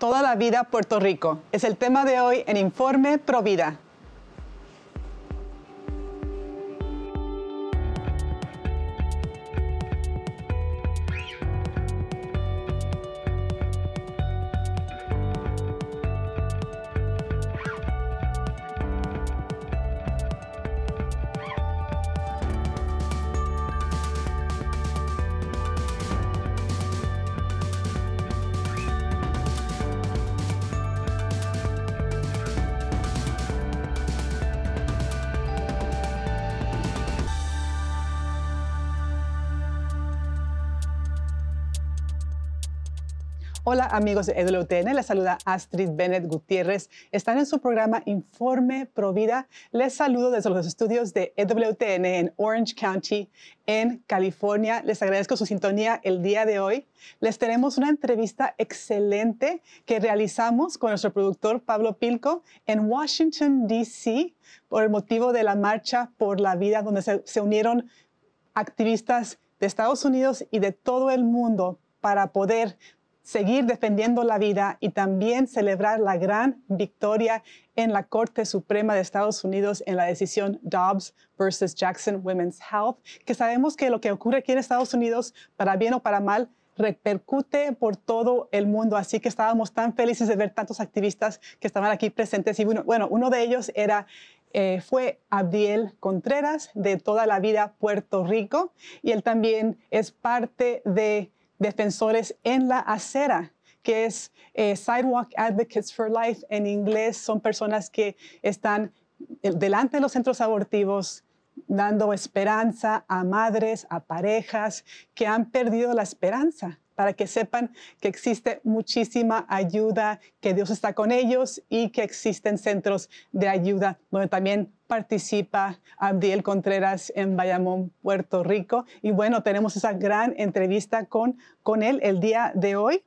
Toda la vida Puerto Rico. Es el tema de hoy en Informe Provida. Amigos de EWTN, les saluda Astrid Bennett Gutiérrez. Están en su programa Informe Provida. Les saludo desde los estudios de EWTN en Orange County, en California. Les agradezco su sintonía el día de hoy. Les tenemos una entrevista excelente que realizamos con nuestro productor Pablo Pilco en Washington, D.C. por el motivo de la Marcha por la Vida, donde se, se unieron activistas de Estados Unidos y de todo el mundo para poder seguir defendiendo la vida y también celebrar la gran victoria en la Corte Suprema de Estados Unidos en la decisión Dobbs versus Jackson Women's Health, que sabemos que lo que ocurre aquí en Estados Unidos, para bien o para mal, repercute por todo el mundo. Así que estábamos tan felices de ver tantos activistas que estaban aquí presentes. Y bueno, bueno uno de ellos era eh, fue Abdiel Contreras de toda la vida Puerto Rico y él también es parte de defensores en la acera, que es eh, Sidewalk Advocates for Life en inglés. Son personas que están eh, delante de los centros abortivos dando esperanza a madres, a parejas que han perdido la esperanza para que sepan que existe muchísima ayuda, que Dios está con ellos y que existen centros de ayuda donde también participa Abdiel Contreras en Bayamón, Puerto Rico. Y bueno, tenemos esa gran entrevista con, con él el día de hoy.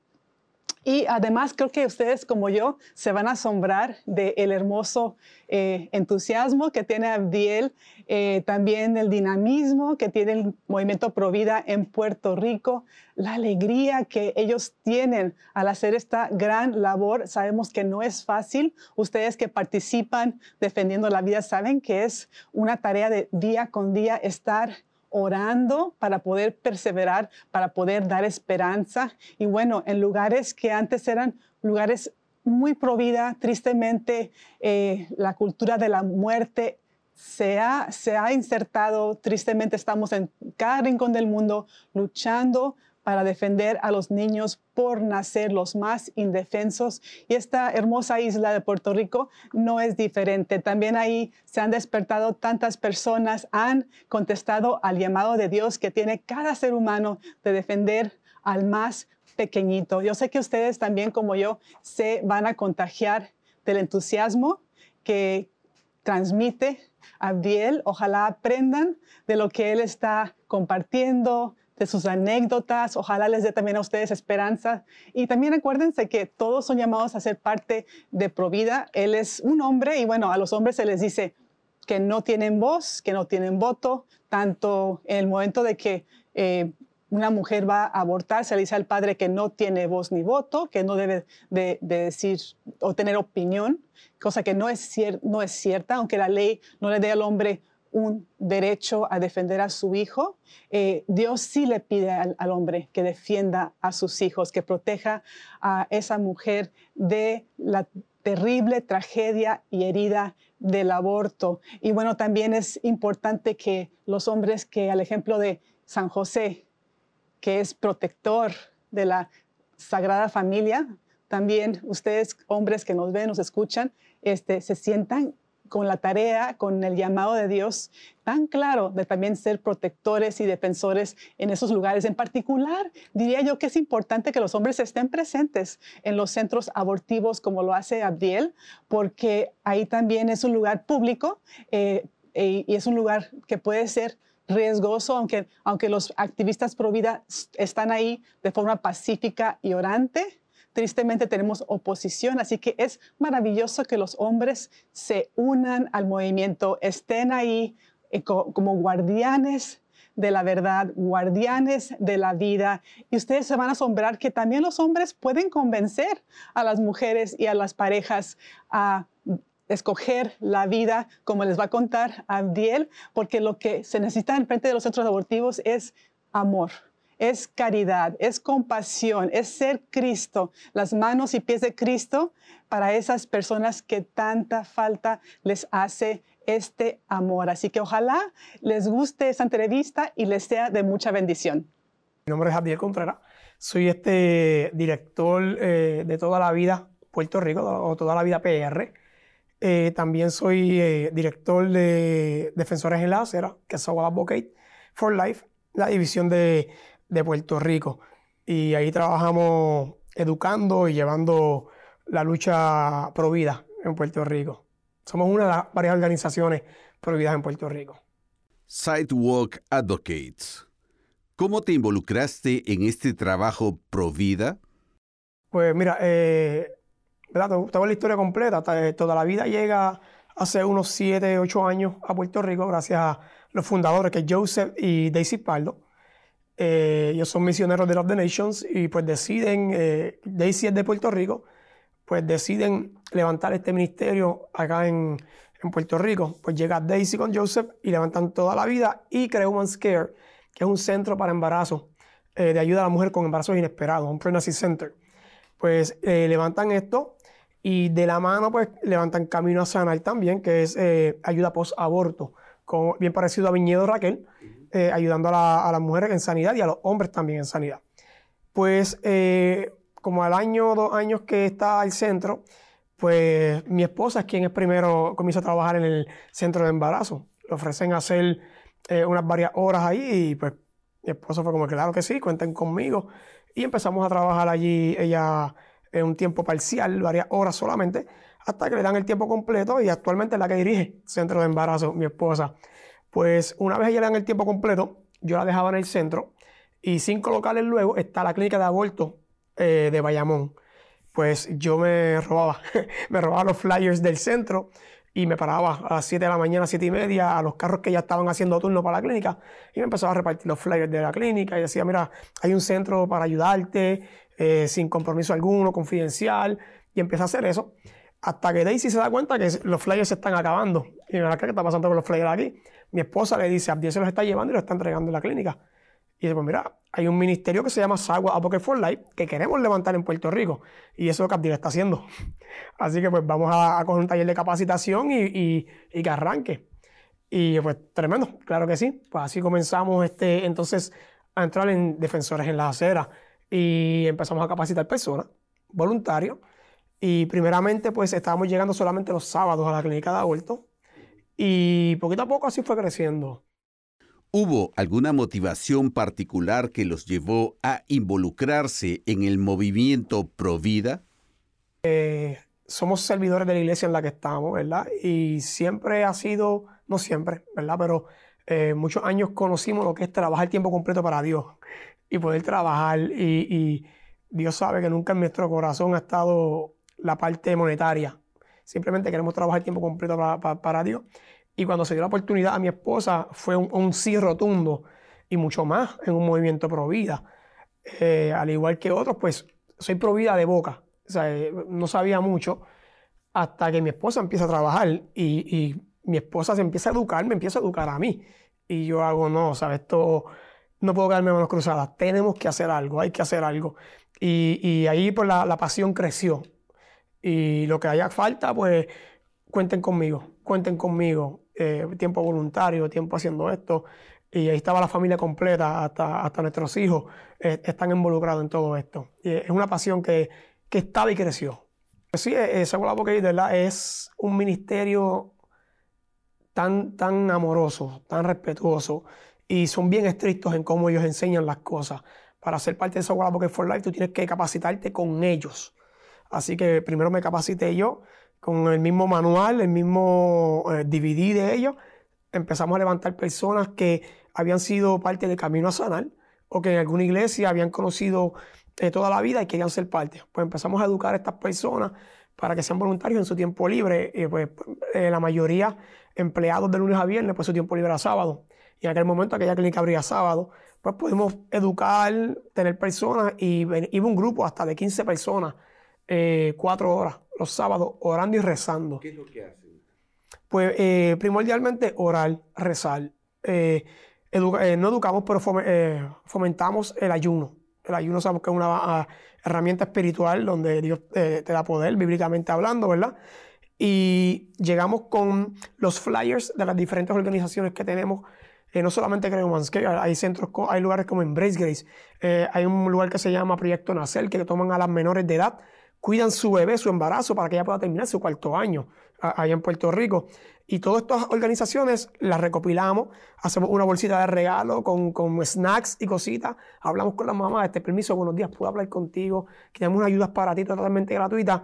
Y además creo que ustedes como yo se van a asombrar del hermoso eh, entusiasmo que tiene Abdiel, eh, también el dinamismo que tiene el movimiento Provida en Puerto Rico, la alegría que ellos tienen al hacer esta gran labor. Sabemos que no es fácil. Ustedes que participan defendiendo la vida saben que es una tarea de día con día estar orando para poder perseverar, para poder dar esperanza. Y bueno, en lugares que antes eran lugares muy provida, tristemente eh, la cultura de la muerte se ha, se ha insertado, tristemente estamos en cada rincón del mundo luchando para defender a los niños por nacer los más indefensos. Y esta hermosa isla de Puerto Rico no es diferente. También ahí se han despertado tantas personas, han contestado al llamado de Dios que tiene cada ser humano de defender al más pequeñito. Yo sé que ustedes también como yo se van a contagiar del entusiasmo que transmite Abdiel. Ojalá aprendan de lo que él está compartiendo, de sus anécdotas. Ojalá les dé también a ustedes esperanza. Y también acuérdense que todos son llamados a ser parte de Provida. Él es un hombre y bueno, a los hombres se les dice que no tienen voz, que no tienen voto, tanto en el momento de que eh, una mujer va a abortar, se le dice al padre que no tiene voz ni voto, que no debe de, decir o tener opinión, cosa que no es, no es cierta, aunque la ley no le dé al hombre un derecho a defender a su hijo, eh, Dios sí le pide al, hombre que defienda a sus hijos, que proteja a esa mujer de la terrible tragedia y herida del aborto. Y bueno, también es importante que los hombres que, al ejemplo de San José, que es protector de la Sagrada Familia, también ustedes, hombres que nos ven, nos escuchan, este, se sientan con la tarea, con el llamado de Dios tan claro de también ser protectores y defensores en esos lugares. En particular, diría yo que es importante que los hombres estén presentes en los centros abortivos como lo hace Abdiel, porque ahí también es un lugar público eh, y es un lugar que puede ser riesgoso, aunque, aunque los activistas pro vida están ahí de forma pacífica y orante tristemente tenemos oposición, así que es maravilloso que los hombres se unan al movimiento, estén ahí eh, como guardianes de la verdad, guardianes de la vida. Y ustedes se van a asombrar que también los hombres pueden convencer a las mujeres y a las parejas a escoger la vida, como les va a contar Abdiel, porque lo que se necesita en frente de los centros abortivos es amor es caridad, es compasión, es ser Cristo, las manos y pies de Cristo para esas personas que tanta falta les hace este amor. Así que ojalá les guste esta entrevista y les sea de mucha bendición. Mi nombre es Javier Contreras, soy este director eh, de toda la vida Puerto Rico o toda la vida PR. Eh, también soy eh, director de Defensores en la Acera, que es Advocate for Life, la división de de Puerto Rico. Y ahí trabajamos educando y llevando la lucha provida en Puerto Rico. Somos una de las varias organizaciones prohibidas en Puerto Rico. Sidewalk Advocates. ¿Cómo te involucraste en este trabajo provida? Pues mira, eh, ¿verdad? Tengo la historia completa. Eh, toda la vida llega hace unos 7, 8 años a Puerto Rico gracias a los fundadores que es Joseph y Daisy Pardo. Eh, ellos son misioneros de Love the Nations y pues deciden, eh, Daisy es de Puerto Rico, pues deciden levantar este ministerio acá en, en, Puerto Rico. Pues llega Daisy con Joseph y levantan toda la vida y crea Woman's Care, que es un centro para embarazo, eh, de ayuda a la mujer con embarazos inesperados, un pregnancy center. Pues levantan esto y de la mano pues levantan Camino a Sanar también, que es ayuda post-aborto, bien parecido a Viñedo Raquel eh, ayudando a, las mujeres en sanidad y a los hombres también en sanidad. Pues eh, como al año o dos años que está al centro, pues mi esposa es quien es primero comienza a trabajar en el centro de embarazo. Le ofrecen hacer eh, unas varias horas ahí y pues mi esposa fue como, claro que sí, cuenten conmigo. Y empezamos a trabajar allí ella en un tiempo parcial, varias horas solamente, hasta que le dan el tiempo completo y actualmente es la que dirige el centro de embarazo, mi esposa. Pues una vez ella le dan el tiempo completo, yo la dejaba en el centro y cinco locales luego está la clínica de aborto eh, de Bayamón. Pues yo me robaba, me robaba los flyers del centro y me paraba a las 7 de la mañana, 7 y media, a los carros que ya estaban haciendo turno para la clínica y me empezaba a repartir los flyers de la clínica y decía, mira, hay un centro para ayudarte, eh, sin compromiso alguno, confidencial, y empecé a hacer eso. Hasta que Daisy se da cuenta que los flyers se están acabando. Y me ¿qué está pasando con los flyers aquí? Mi esposa le dice, Abdiel se los está llevando y los está entregando en la clínica. Y dice, pues mira, hay un ministerio que se llama Sagua Advocate for Life que queremos levantar en Puerto Rico. Y eso es lo que Abdiel está haciendo. Así que pues vamos a, coger un taller de capacitación y, que arranque. Y pues tremendo, claro que sí. Pues así comenzamos este, entonces a entrar en defensores en la acera y empezamos a capacitar personas, voluntarios. Y primeramente pues estábamos llegando solamente los sábados a la clínica de aborto y poquito a poco así fue creciendo. ¿Hubo alguna motivación particular que los llevó a involucrarse en el movimiento Pro Vida? Eh, somos servidores de la iglesia en la que estamos, ¿verdad? Y siempre ha sido, no siempre, ¿verdad? Pero eh, muchos años conocimos lo que es trabajar tiempo completo para Dios y poder trabajar. Y, Dios sabe que nunca en nuestro corazón ha estado la parte monetaria. Simplemente queremos trabajar tiempo completo para, Dios. Y cuando se dio la oportunidad a mi esposa fue un, sí rotundo y mucho más en un movimiento pro vida. Eh, al igual que otros, pues soy pro vida de boca. O sea, eh, no sabía mucho hasta que mi esposa empieza a trabajar y, mi esposa se empieza a educar, me empieza a educar a mí. Y yo hago, no, ¿sabes? Esto no puedo quedarme manos cruzadas. Tenemos que hacer algo, hay que hacer algo. Y, ahí pues la, la pasión creció. Y lo que haya falta, pues cuenten conmigo, cuenten conmigo. Eh, tiempo voluntario, tiempo haciendo esto. Y ahí estaba la familia completa, hasta, hasta nuestros hijos eh, están involucrados en todo esto. Es una pasión que, que estaba y creció. Sí, eh, la Boca ¿verdad? es un ministerio tan, tan amoroso, tan respetuoso, y son bien estrictos en cómo ellos enseñan las cosas. Para ser parte de Sagua Boca for Life, tú tienes que capacitarte con ellos. Así que primero me capacité yo con el mismo manual, el mismo DVD eh, de ellos. Empezamos a levantar personas que habían sido parte del Camino a Sanar o que en alguna iglesia habían conocido eh, toda la vida y querían ser parte. Pues empezamos a educar a estas personas para que sean voluntarios en su tiempo libre. Pues eh, la mayoría empleados de lunes a viernes, pues su tiempo libre a sábado. y en aquel momento aquella clínica abría sábado, pues pudimos educar, tener personas y iba un grupo hasta de 15 personas, eh, cuatro horas los sábados, orando y rezando. ¿Qué es lo que hacen? Pues eh, primordialmente orar, rezar. Eh, no educamos, pero fomentamos el ayuno. El ayuno sabemos que es una ah, herramienta espiritual donde Dios te da poder, bíblicamente hablando, ¿verdad? Y llegamos con los flyers de las diferentes organizaciones que tenemos eh, no solamente Creo que hay centros, hay lugares como Embrace Grace, eh, hay un lugar que se llama Proyecto Nacer, que toman a las menores de edad, cuidan su bebé, su embarazo, para que ella pueda terminar su cuarto año allá en Puerto Rico. Y todas estas organizaciones las recopilamos, hacemos una bolsita de regalo con, con snacks y cositas, hablamos con la mamá, este permiso, buenos días, puedo hablar contigo, queremos unas ayudas para ti totalmente gratuitas.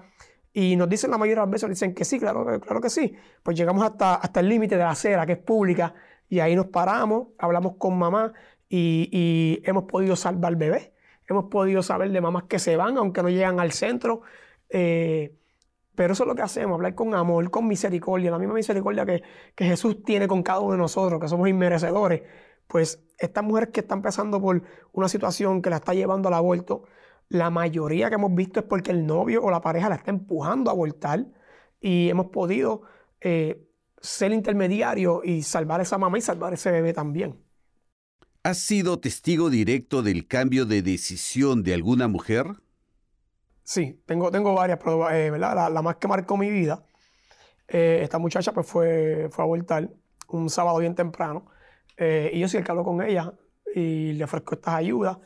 Y nos dicen la mayoría de las veces, dicen que sí, claro, claro que sí. Pues llegamos hasta, hasta el límite de la acera, que es pública, y ahí nos paramos, hablamos con mamá y, hemos podido salvar bebés. Hemos podido saber de mamás que se van, aunque no llegan al centro. Eh, pero eso es lo que hacemos, hablar con amor, con misericordia, la misma misericordia que, que, Jesús tiene con cada uno de nosotros, que somos inmerecedores. Pues estas mujeres que están pasando por una situación que la está llevando al aborto, la mayoría que hemos visto es porque el novio o la pareja la está empujando a abortar y hemos podido eh, ser intermediario y salvar a esa mamá y salvar a ese bebé también. ¿Has sido testigo directo del cambio de decisión de alguna mujer? Sí, tengo, tengo varias, pero eh. La, más que marcó mi vida, eh, esta muchacha pues fue, fue a abortar un sábado bien temprano. Eh, y yo sí el que con ella y le ofrezco estas ayudas.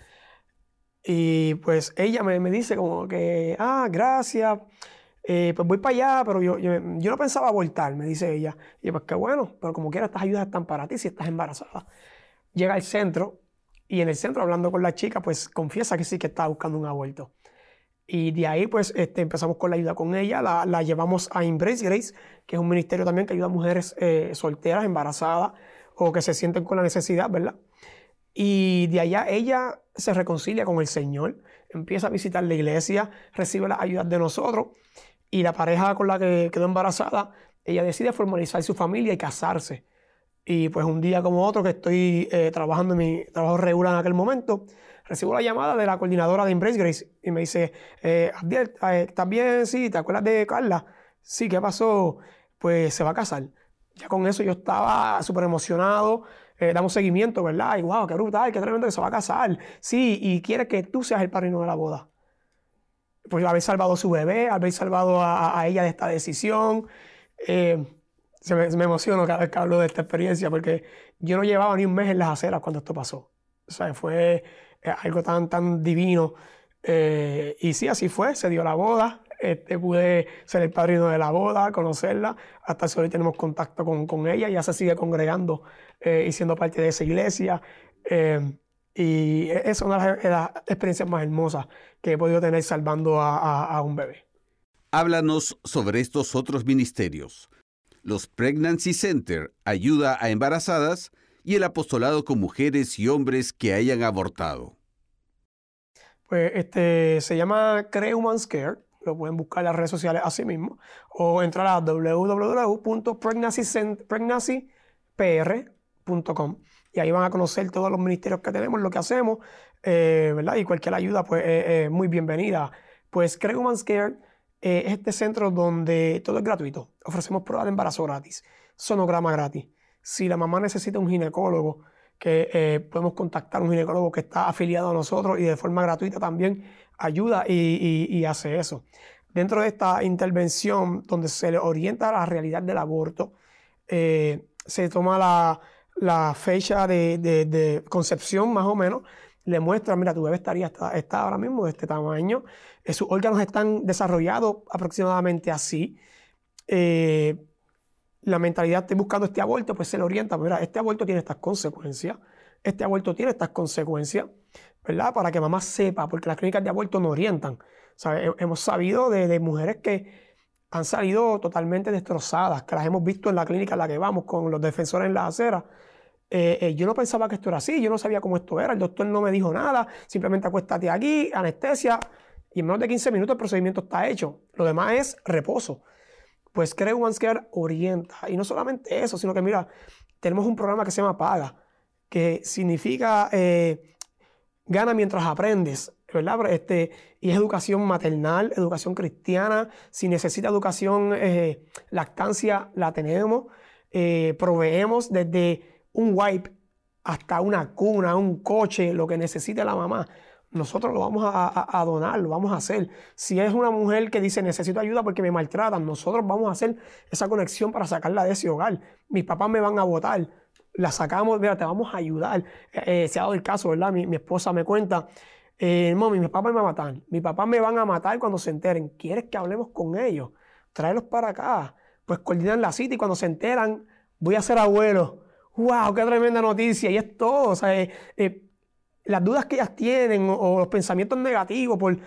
Y pues ella me, me dice como que, ah, gracias. Pues voy para allá, pero yo, yo, no pensaba abortar, me dice ella. Y yo, pues qué bueno, pero como quiera, estas ayudas están para ti si estás embarazada. Llega al centro y en el centro, hablando con la chica, pues confiesa que sí que está buscando un aborto. Y de ahí, pues este, empezamos con la ayuda con ella, la, la, llevamos a Embrace Grace, que es un ministerio también que ayuda a mujeres eh, solteras, embarazadas o que se sienten con la necesidad, ¿verdad? Y de allá ella se reconcilia con el Señor, empieza a visitar la iglesia, recibe las ayudas de nosotros y la pareja con la que quedó embarazada, ella decide formalizar su familia y casarse. Y pues un día como otro que estoy eh, trabajando en mi trabajo regular en aquel momento, recibo la llamada de la coordinadora de Embrace Grace y me dice, eh, Abdiel, eh, ¿estás bien? Sí, ¿te acuerdas de Carla? Sí, ¿qué pasó? Pues se va a casar. Ya con eso yo estaba súper emocionado, damos seguimiento, ¿verdad? Y wow, qué brutal, qué tremendo que se va a casar. Sí, y quiere que tú seas el padrino de la boda pues haber salvado a su bebé, haber salvado a, ella de esta decisión. Eh, se, me, me, emociono cada vez que hablo de esta experiencia porque yo no llevaba ni un mes en las aceras cuando esto pasó. O sea, fue eh, algo tan, tan divino. Eh, y sí, así fue, se dio la boda. Este, pude ser el padrino de la boda, conocerla. Hasta hoy tenemos contacto con, con ella. Ya se sigue congregando y siendo parte de esa iglesia. Y e-, es una de las experiencias más hermosas que he podido tener salvando a, un bebé. Háblanos sobre estos otros ministerios. Los Pregnancy Center ayuda a embarazadas y el apostolado con mujeres y hombres que hayan abortado. Pues este se llama Creuman's Care, lo pueden buscar en las redes sociales así mismo, o entrar a www.pregnancypr.com y ahí van a conocer todos los ministerios que tenemos, lo que hacemos, eh, ¿verdad? Y cualquier ayuda, pues, es muy bienvenida. Pues Creo Human Care eh, es este centro donde todo es gratuito. Ofrecemos pruebas de embarazo gratis, sonograma gratis. Si la mamá necesita un ginecólogo, que eh, podemos contactar a un ginecólogo que está afiliado a nosotros y de forma gratuita también ayuda y, hace eso. Dentro de esta intervención donde se le orienta a la realidad del aborto, se toma la fecha de, concepción más o menos, le muestra, mira, tu bebé estaría, está, ahora mismo de este tamaño, eh, sus órganos están desarrollados aproximadamente así. Eh, la mentalidad, estoy buscando este aborto, pues se le orienta, mira, este aborto tiene estas consecuencias, este aborto tiene estas consecuencias, ¿verdad? Para que mamá sepa, porque las clínicas de aborto no orientan. hemos sabido de, de mujeres que han salido totalmente destrozadas, que las hemos visto en la clínica en la que vamos con los defensores en la acera. Eh, eh, yo no pensaba que esto era así, yo no sabía cómo esto era, el doctor no me dijo nada, simplemente acuéstate aquí, anestesia, y en menos de 15 minutos el procedimiento está hecho. Lo demás es reposo. Pues Creo One Care orienta. Y no solamente eso, sino que mira, tenemos un programa que se llama Paga. que significa eh, gana mientras aprendes, ¿verdad? Este, y es educación maternal, educación cristiana. Si necesita educación, lactancia, la tenemos. Proveemos desde un wipe hasta una cuna, un coche, lo que necesite la mamá nosotros lo vamos a, donar, lo vamos a hacer. Si es una mujer que dice necesito ayuda porque me maltratan, nosotros vamos a hacer esa conexión para sacarla de ese hogar. Mis papás me van a votar, la sacamos, mira, te vamos a ayudar. Eh, se ha dado el caso, ¿verdad? Mi, esposa me cuenta, eh, mami, mi papá me va a matar, mis papás me van a matar cuando se enteren. ¿Quieres que hablemos con ellos? Tráelos para acá. Pues coordinan la cita y cuando se enteran, voy a ser abuelo. ¡Wow! ¡Qué tremenda noticia! Y es todo. O sea, eh, eh las dudas que ellas tienen o, los pensamientos negativos por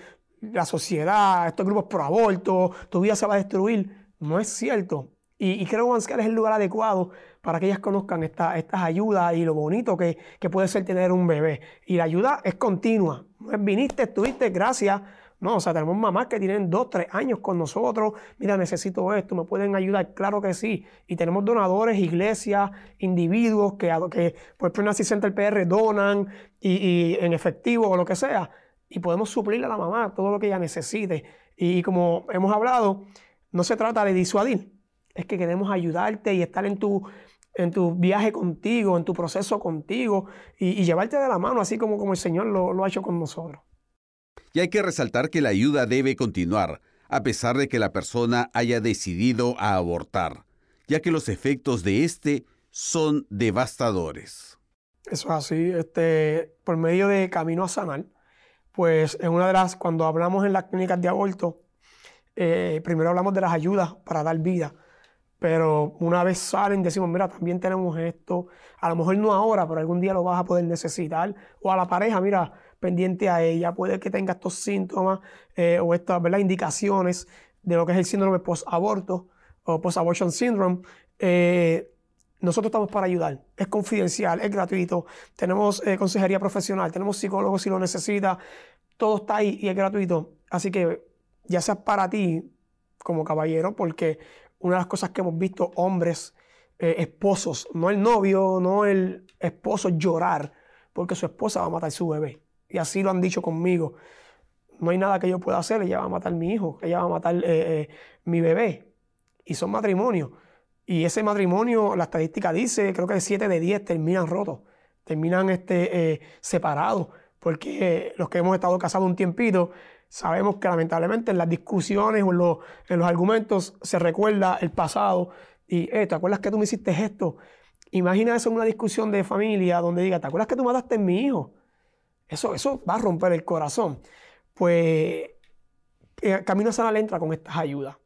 la sociedad, estos grupos pro aborto, tu vida se va a destruir, no es cierto. Y, creo que es el lugar adecuado para que ellas conozcan estas ayudas y lo bonito que, que, puede ser tener un bebé. Y la ayuda es continua. Viniste, estuviste, gracias. No, o sea, tenemos mamás que tienen dos, tres años con nosotros. Mira, necesito esto, ¿me pueden ayudar? Claro que sí. Y tenemos donadores, iglesias, individuos que, que por Pregnancy Center PR donan y, en efectivo o lo que sea. Y podemos suplirle a la mamá todo lo que ella necesite. Y, como hemos hablado, no se trata de disuadir. Es que queremos ayudarte y estar en tu, en tu viaje contigo, en tu proceso contigo y, llevarte de la mano, así como, como el Señor lo ha hecho con nosotros. Y hay que resaltar que la ayuda debe continuar, a pesar de que la persona haya decidido abortar, ya que los efectos de este son devastadores. Eso es así, este, por medio de Camino a Sanar, pues en una de las, cuando hablamos en las clínicas de aborto, eh, primero hablamos de las ayudas para dar vida, pero una vez salen decimos, mira, también tenemos esto, a lo mejor no ahora, pero algún día lo vas a poder necesitar, o a la pareja, mira, pendiente a ella, puede que tenga estos síntomas eh, o estas indicaciones de lo que es el síndrome post-aborto o post-abortion syndrome. Eh, nosotros estamos para ayudar. Es confidencial, es gratuito. Tenemos eh, consejería profesional, tenemos psicólogos si lo necesita. Todo está ahí y es gratuito. Así que ya sea para ti como caballero, porque una de las cosas que hemos visto hombres, esposos, no el novio, no el esposo llorar porque su esposa va a matar a su bebé y así lo han dicho conmigo. No hay nada que yo pueda hacer, ella va a matar a mi hijo, ella va a matar eh, eh, mi bebé. Y son matrimonios. Y ese matrimonio, la estadística dice, creo que 7 de 10 terminan rotos, terminan este, eh, separados, porque los que hemos estado casados un tiempito, sabemos que lamentablemente en las discusiones o en los, en los argumentos se recuerda el pasado y, ¿te acuerdas que tú me hiciste esto? Imagina eso en una discusión de familia donde diga, ¿te acuerdas que tú mataste a mi hijo? Eso, eso va a romper el corazón. Pues eh, Camino Sanal entra con estas ayudas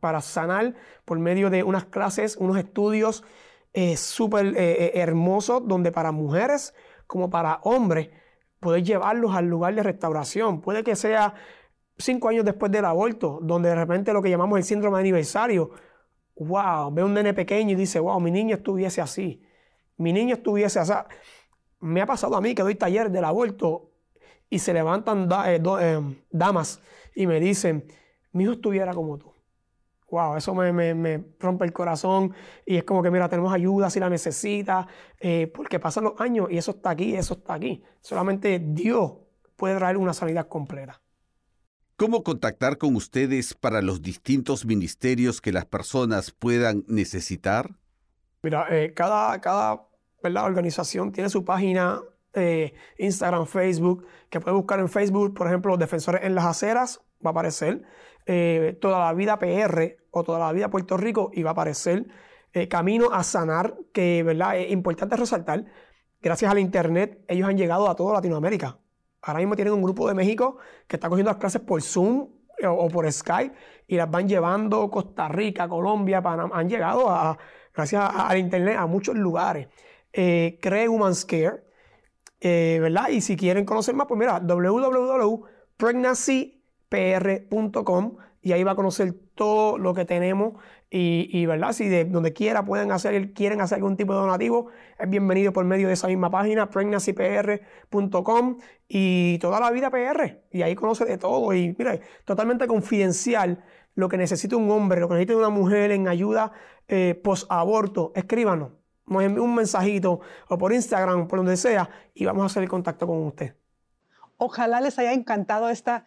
para sanar por medio de unas clases, unos estudios eh, súper eh, hermosos, donde para mujeres como para hombres, poder llevarlos al lugar de restauración. Puede que sea cinco años después del aborto, donde de repente lo que llamamos el síndrome de aniversario, wow, ve un nene pequeño y dice, wow, mi niño estuviese así, mi niño estuviese así me ha pasado a mí que doy taller del aborto y se levantan eh, eh, damas y me dicen, mi hijo estuviera como tú. Wow, eso me, rompe el corazón y es como que, mira, tenemos ayuda si la necesita, eh, porque pasan los años y eso está aquí, eso está aquí. Solamente Dios puede traer una sanidad completa. ¿Cómo contactar con ustedes para los distintos ministerios que las personas puedan necesitar? Mira, cada, cada la organización tiene su página eh, Instagram, Facebook, que puede buscar en Facebook, por ejemplo, Defensores en las Aceras, va a aparecer. Eh, toda la vida PR o toda la vida Puerto Rico y va a aparecer. Eh, Camino a Sanar, que ¿verdad? es importante resaltar, gracias al Internet ellos han llegado a toda Latinoamérica. Ahora mismo tienen un grupo de México que está cogiendo las clases por Zoom o, por Skype y las van llevando Costa Rica, Colombia, Panamá. Han llegado a, gracias al Internet a muchos lugares eh, cree Woman's Care, eh, ¿verdad? Y si quieren conocer más, pues mira, www.pregnancypr.com y ahí va a conocer todo lo que tenemos y, ¿verdad? Si de donde quiera pueden hacer, quieren hacer algún tipo de donativo, es bienvenido por medio de esa misma página, pregnancypr.com y toda la vida PR. Y ahí conoce de todo y mira, totalmente confidencial lo que necesita un hombre, lo que necesita una mujer en ayuda eh, post-aborto, escríbanos un mensajito o por Instagram, por donde sea, y vamos a hacer el contacto con usted. Ojalá les haya encantado esta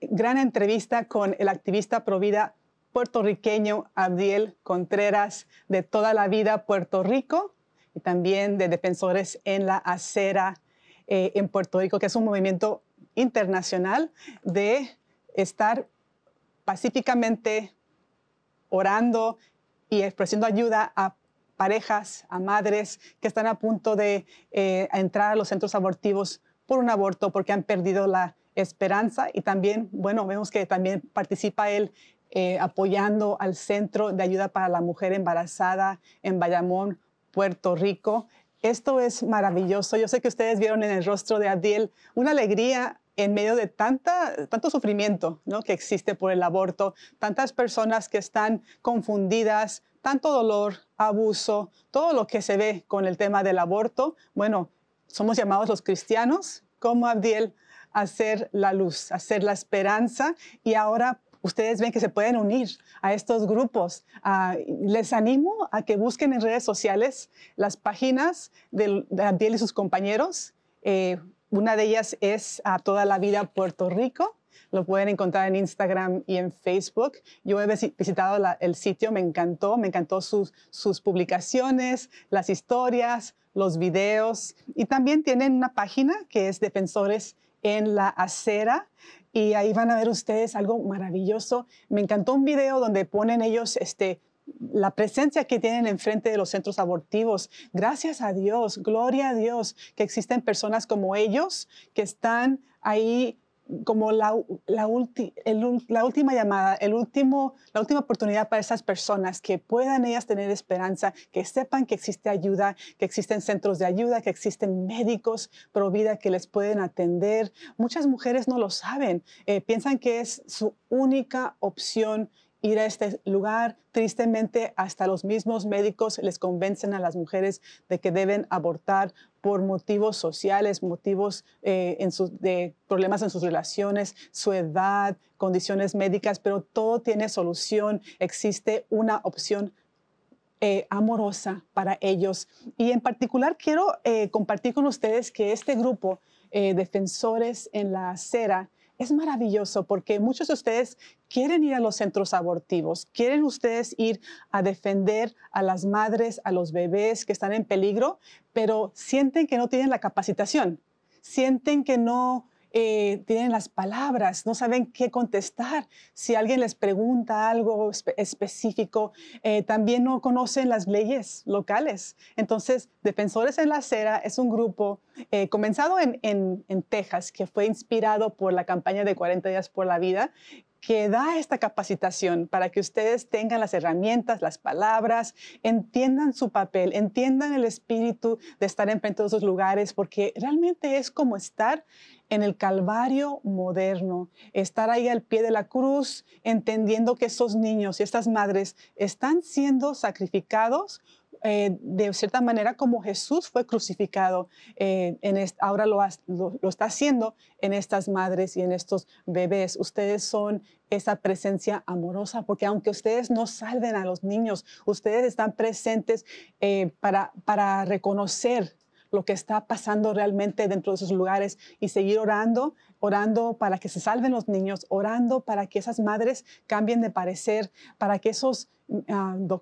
gran entrevista con el activista Provida puertorriqueño Abdiel Contreras de toda la vida Puerto Rico y también de Defensores en la Acera eh, en Puerto Rico, que es un movimiento internacional de estar pacíficamente orando y expresando ayuda a parejas, a madres que están a punto de eh, entrar a los centros abortivos por un aborto porque han perdido la esperanza y también, bueno, vemos que también participa él eh, apoyando al Centro de Ayuda para la Mujer Embarazada en Bayamón, Puerto Rico. Esto es maravilloso. Yo sé que ustedes vieron en el rostro de Adiel una alegría en medio de tanta, tanto sufrimiento ¿no? que existe por el aborto, tantas personas que están confundidas, tanto dolor, abuso, todo lo que se ve con el tema del aborto. Bueno, somos llamados los cristianos, como Abdiel, a ser la luz, a la esperanza y ahora ustedes ven que se pueden unir a estos grupos. Ah, les animo a que busquen en redes sociales las páginas de, Abdiel y sus compañeros. Eh, una de ellas es a Toda la Vida Puerto Rico. Lo pueden encontrar en Instagram y en Facebook. Yo he visitado el sitio, me encantó, me encantó sus, sus publicaciones, las historias, los videos. Y también tienen una página que es Defensores en la Acera y ahí van a ver ustedes algo maravilloso. Me encantó un video donde ponen ellos este, la presencia que tienen enfrente de los centros abortivos. Gracias a Dios, gloria a Dios, que existen personas como ellos que están ahí como la, la, última llamada, el último, la última oportunidad para esas personas, que puedan ellas tener esperanza, que sepan que existe ayuda, que existen centros de ayuda, que existen médicos pro vida que les pueden atender. Muchas mujeres no lo saben, eh, piensan que es su única opción ir a este lugar. Tristemente, hasta los mismos médicos les convencen a las mujeres de que deben abortar por motivos sociales, motivos eh, de problemas en sus relaciones, su edad, condiciones médicas, pero todo tiene solución. Existe una opción eh, amorosa para ellos. Y en particular quiero eh, compartir con ustedes que este grupo, Defensores en la Acera, es maravilloso porque muchos de ustedes quieren ir a los centros abortivos, quieren ustedes ir a defender a las madres, a los bebés que están en peligro, pero sienten que no tienen la capacitación, sienten que no eh, tienen las palabras, no saben qué contestar. Si alguien les pregunta algo específico, eh, también no conocen las leyes locales. Entonces, Defensores en la Acera es un grupo eh, comenzado en, en, en Texas, que fue inspirado por la campaña de 40 días por la vida, que da esta capacitación para que ustedes tengan las herramientas, las palabras, entiendan su papel, entiendan el espíritu de estar en frente de esos lugares, porque realmente es como estar en el Calvario moderno, estar ahí al pie de la cruz, entendiendo que esos niños y estas madres están siendo sacrificados eh, de cierta manera como Jesús fue crucificado, eh, ahora lo, lo, está haciendo en estas madres y en estos bebés. Ustedes son esa presencia amorosa, porque aunque ustedes no salven a los niños, ustedes están presentes eh, para, para reconocer lo que está pasando realmente dentro de esos lugares y seguir orando, orando para que se salven los niños, orando para que esas madres cambien de parecer, para que esos uh,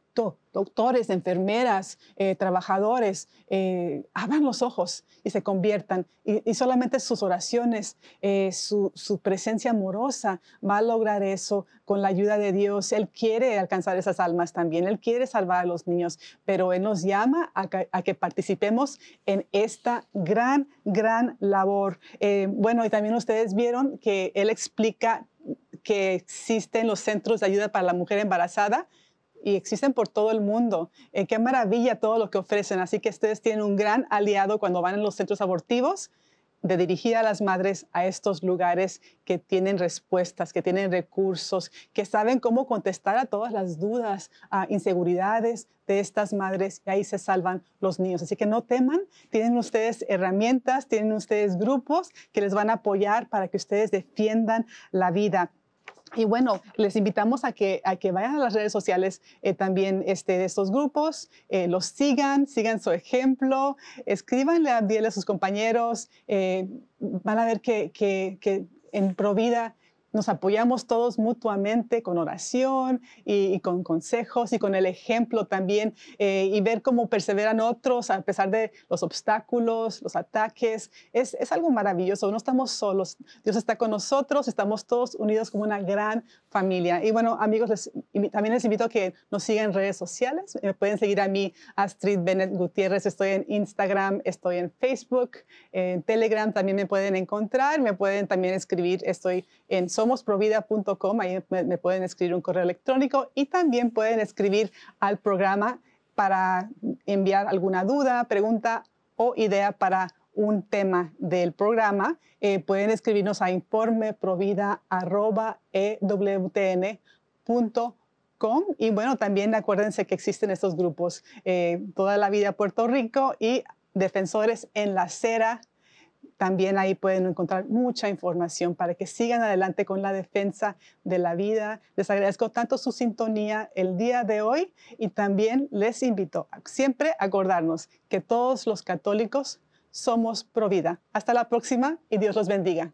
doctores, enfermeras, eh, trabajadores eh, abran los ojos y se conviertan. Y, solamente sus oraciones, eh, su, presencia amorosa va a lograr eso con la ayuda de Dios. Él quiere alcanzar esas almas también, Él quiere salvar a los niños, pero Él nos llama a que, participemos en esta gran, gran labor. bueno, y también ustedes vieron que Él explica que existen los centros de ayuda para la mujer embarazada y existen por todo el mundo. Eh, qué maravilla todo lo que ofrecen. Así que ustedes tienen un gran aliado cuando van a los centros abortivos de dirigir a las madres a estos lugares que tienen respuestas, que tienen recursos, que saben cómo contestar a todas las dudas, a inseguridades de estas madres y ahí se salvan los niños. Así que no teman, tienen ustedes herramientas, tienen ustedes grupos que les van a apoyar para que ustedes defiendan la vida. Y bueno, les invitamos a que, a que vayan a las redes sociales eh, también este, de estos grupos, eh, los sigan, sigan su ejemplo, escríbanle a, a sus compañeros, eh, van a ver que, que, que en Provida nos apoyamos todos mutuamente con oración y, con consejos y con el ejemplo también eh, y ver cómo perseveran otros a pesar de los obstáculos, los ataques. Es, es, algo maravilloso, no estamos solos. Dios está con nosotros, estamos todos unidos como una gran familia. Y bueno, amigos, les, también les invito a que nos sigan en redes sociales. Me pueden seguir a mí, Astrid Bennett Gutiérrez. Estoy en Instagram, estoy en Facebook, en Telegram también me pueden encontrar. Me pueden también escribir, estoy en somosprovida.com, ahí me, pueden escribir un correo electrónico y también pueden escribir al programa para enviar alguna duda, pregunta o idea para un tema del programa. Eh, pueden escribirnos a informeprovida.ewtn.com y bueno, también acuérdense que existen estos grupos, eh, Toda la Vida Puerto Rico y Defensores en la Cera también ahí pueden encontrar mucha información para que sigan adelante con la defensa de la vida. Les agradezco tanto su sintonía el día de hoy y también les invito a siempre a acordarnos que todos los católicos somos pro vida. Hasta la próxima y Dios los bendiga.